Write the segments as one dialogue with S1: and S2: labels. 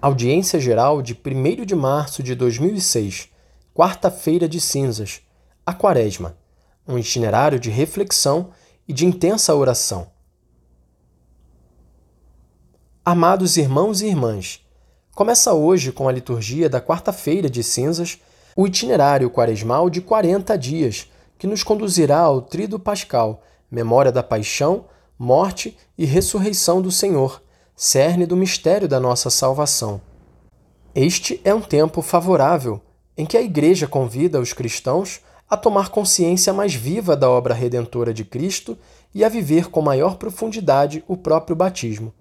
S1: Audiência Geral de 1 de março de 2006, quarta-feira de cinzas, a Quaresma, um itinerário de reflexão e de intensa oração. Amados irmãos e irmãs, começa hoje com a liturgia da quarta-feira de cinzas o itinerário quaresmal de 40 dias, que nos conduzirá ao Trido Pascal, memória da paixão, morte e ressurreição do Senhor cerne do mistério da nossa salvação. Este é um tempo favorável em que a Igreja convida os cristãos a tomar consciência mais viva da obra redentora de Cristo e a viver com maior profundidade o próprio batismo.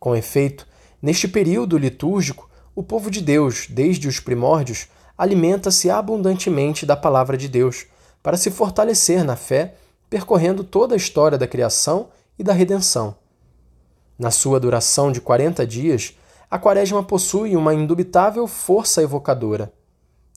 S1: Com efeito, neste período litúrgico, o povo de Deus, desde os primórdios, alimenta-se abundantemente da palavra de Deus, para se fortalecer na fé, percorrendo toda a história da criação e da redenção. Na sua duração de 40 dias, a Quaresma possui uma indubitável força evocadora.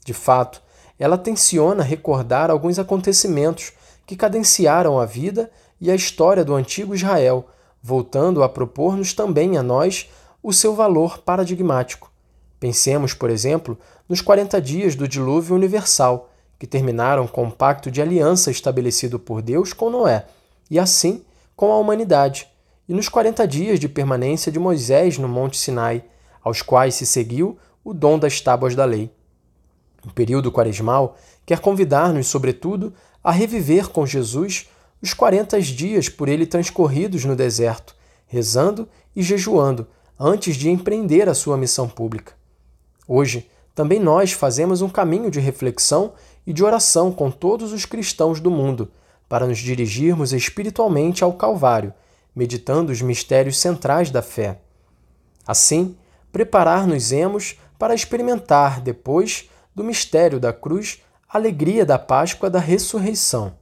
S1: De fato, ela tenciona recordar alguns acontecimentos que cadenciaram a vida e a história do antigo Israel, voltando a propor-nos também a nós o seu valor paradigmático. Pensemos, por exemplo, nos 40 dias do dilúvio universal, que terminaram com o pacto de aliança estabelecido por Deus com Noé, e assim com a humanidade, e nos 40 dias de permanência de Moisés no Monte Sinai, aos quais se seguiu o dom das tábuas da lei. O período quaresmal quer convidar-nos, sobretudo, a reviver com Jesus os 40 dias por ele transcorridos no deserto, rezando e jejuando antes de empreender a sua missão pública. Hoje, também nós fazemos um caminho de reflexão e de oração com todos os cristãos do mundo, para nos dirigirmos espiritualmente ao Calvário meditando os mistérios centrais da fé. Assim, preparar-nos-emos para experimentar, depois do mistério da cruz, a alegria da Páscoa da ressurreição.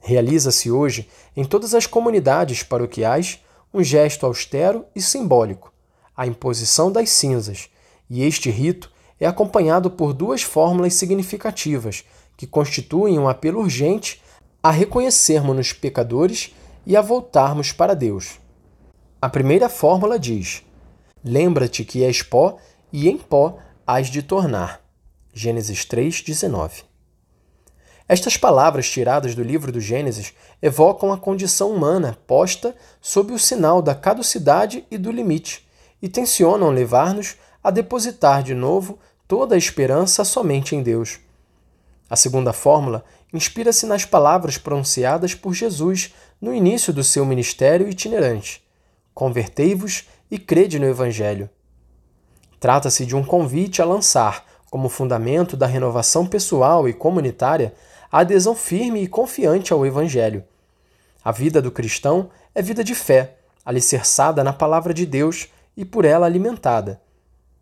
S1: Realiza-se hoje, em todas as comunidades paroquiais, um gesto austero e simbólico, a imposição das cinzas, e este rito é acompanhado por duas fórmulas significativas que constituem um apelo urgente a reconhecermos-nos pecadores e a voltarmos para Deus. A primeira fórmula diz: Lembra-te que és pó e em pó hás de tornar. Gênesis 3:19. Estas palavras tiradas do livro do Gênesis evocam a condição humana posta sob o sinal da caducidade e do limite e tensionam levar-nos a depositar de novo toda a esperança somente em Deus. A segunda fórmula inspira-se nas palavras pronunciadas por Jesus no início do seu ministério itinerante: Convertei-vos e crede no Evangelho. Trata-se de um convite a lançar, como fundamento da renovação pessoal e comunitária, a adesão firme e confiante ao Evangelho. A vida do cristão é vida de fé, alicerçada na palavra de Deus e por ela alimentada.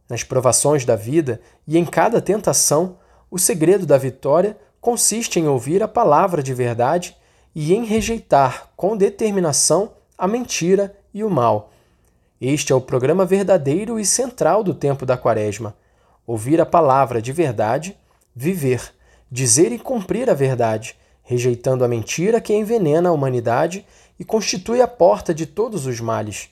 S1: Nas provações da vida e em cada tentação, o segredo da vitória consiste em ouvir a palavra de verdade e em rejeitar com determinação a mentira e o mal. Este é o programa verdadeiro e central do tempo da Quaresma. Ouvir a palavra de verdade, viver, dizer e cumprir a verdade, rejeitando a mentira que envenena a humanidade e constitui a porta de todos os males.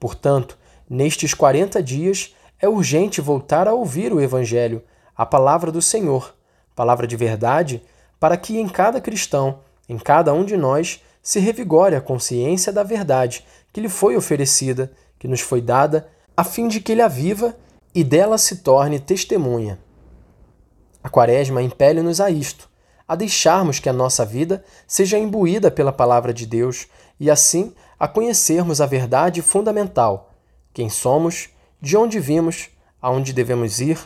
S1: Portanto, nestes 40 dias é urgente voltar a ouvir o Evangelho, a palavra do Senhor, palavra de verdade, para que em cada cristão, em cada um de nós, se revigore a consciência da verdade que lhe foi oferecida, que nos foi dada, a fim de que ele a viva e dela se torne testemunha. A Quaresma impele-nos a isto, a deixarmos que a nossa vida seja imbuída pela palavra de Deus e assim a conhecermos a verdade fundamental: quem somos, de onde vimos, aonde devemos ir,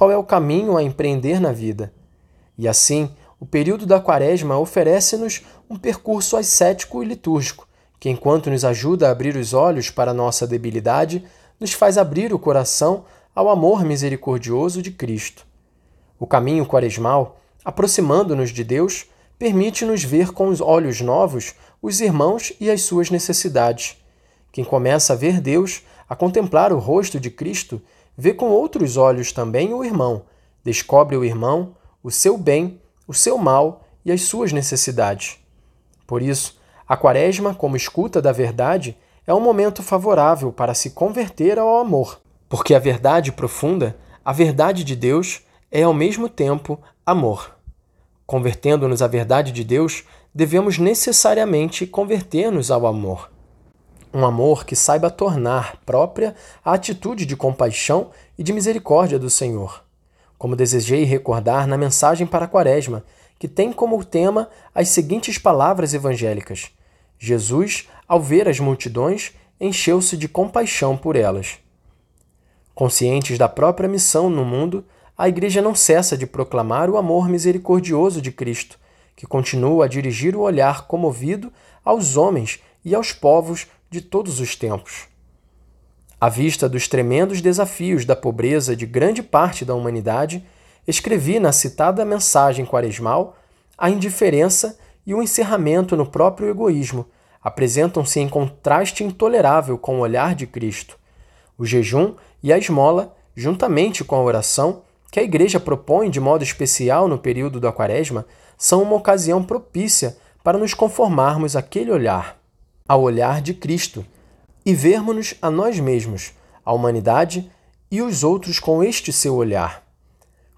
S1: qual é o caminho a empreender na vida. E assim, o período da Quaresma oferece-nos um percurso ascético e litúrgico, que, enquanto nos ajuda a abrir os olhos para nossa debilidade, nos faz abrir o coração ao amor misericordioso de Cristo. O caminho quaresmal, aproximando-nos de Deus, permite-nos ver com os olhos novos os irmãos e as suas necessidades. Quem começa a ver Deus, a contemplar o rosto de Cristo, vê com outros olhos também o irmão, descobre o irmão, o seu bem, o seu mal e as suas necessidades. Por isso, a Quaresma, como escuta da verdade, é um momento favorável para se converter ao amor. Porque a verdade profunda, a verdade de Deus, é ao mesmo tempo amor. Convertendo-nos à verdade de Deus, devemos necessariamente converter-nos ao amor. Um amor que saiba tornar própria a atitude de compaixão e de misericórdia do Senhor. Como desejei recordar na mensagem para a Quaresma, que tem como tema as seguintes palavras evangélicas: Jesus, ao ver as multidões, encheu-se de compaixão por elas. Conscientes da própria missão no mundo, a Igreja não cessa de proclamar o amor misericordioso de Cristo, que continua a dirigir o olhar comovido aos homens e aos povos de todos os tempos. À vista dos tremendos desafios da pobreza de grande parte da humanidade, escrevi na citada mensagem quaresmal a indiferença e o encerramento no próprio egoísmo apresentam-se em contraste intolerável com o olhar de Cristo. O jejum e a esmola, juntamente com a oração, que a Igreja propõe de modo especial no período da Quaresma, são uma ocasião propícia para nos conformarmos àquele olhar, ao olhar de Cristo, e vermos-nos a nós mesmos, a humanidade e os outros com este seu olhar.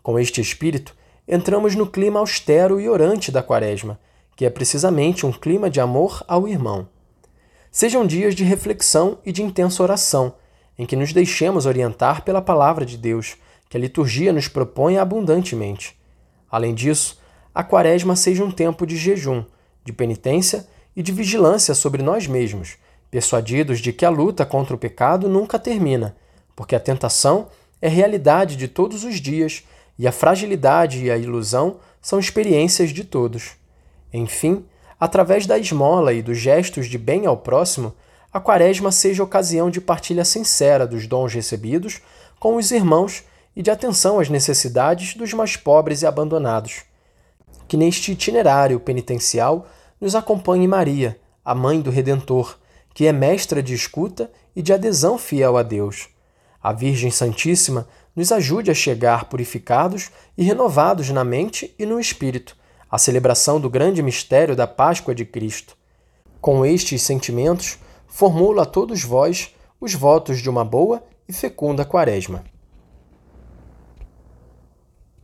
S1: Com este espírito, entramos no clima austero e orante da Quaresma que é precisamente um clima de amor ao irmão. Sejam dias de reflexão e de intensa oração, em que nos deixemos orientar pela palavra de Deus, que a liturgia nos propõe abundantemente. Além disso, a quaresma seja um tempo de jejum, de penitência e de vigilância sobre nós mesmos, persuadidos de que a luta contra o pecado nunca termina, porque a tentação é realidade de todos os dias e a fragilidade e a ilusão são experiências de todos. Enfim, através da esmola e dos gestos de bem ao próximo, a quaresma seja ocasião de partilha sincera dos dons recebidos com os irmãos e de atenção às necessidades dos mais pobres e abandonados. Que neste itinerário penitencial nos acompanhe Maria, a mãe do Redentor, que é mestra de escuta e de adesão fiel a Deus. A Virgem Santíssima nos ajude a chegar purificados e renovados na mente e no espírito a celebração do grande mistério da Páscoa de Cristo. Com estes sentimentos, formulo a todos vós os votos de uma boa e fecunda Quaresma.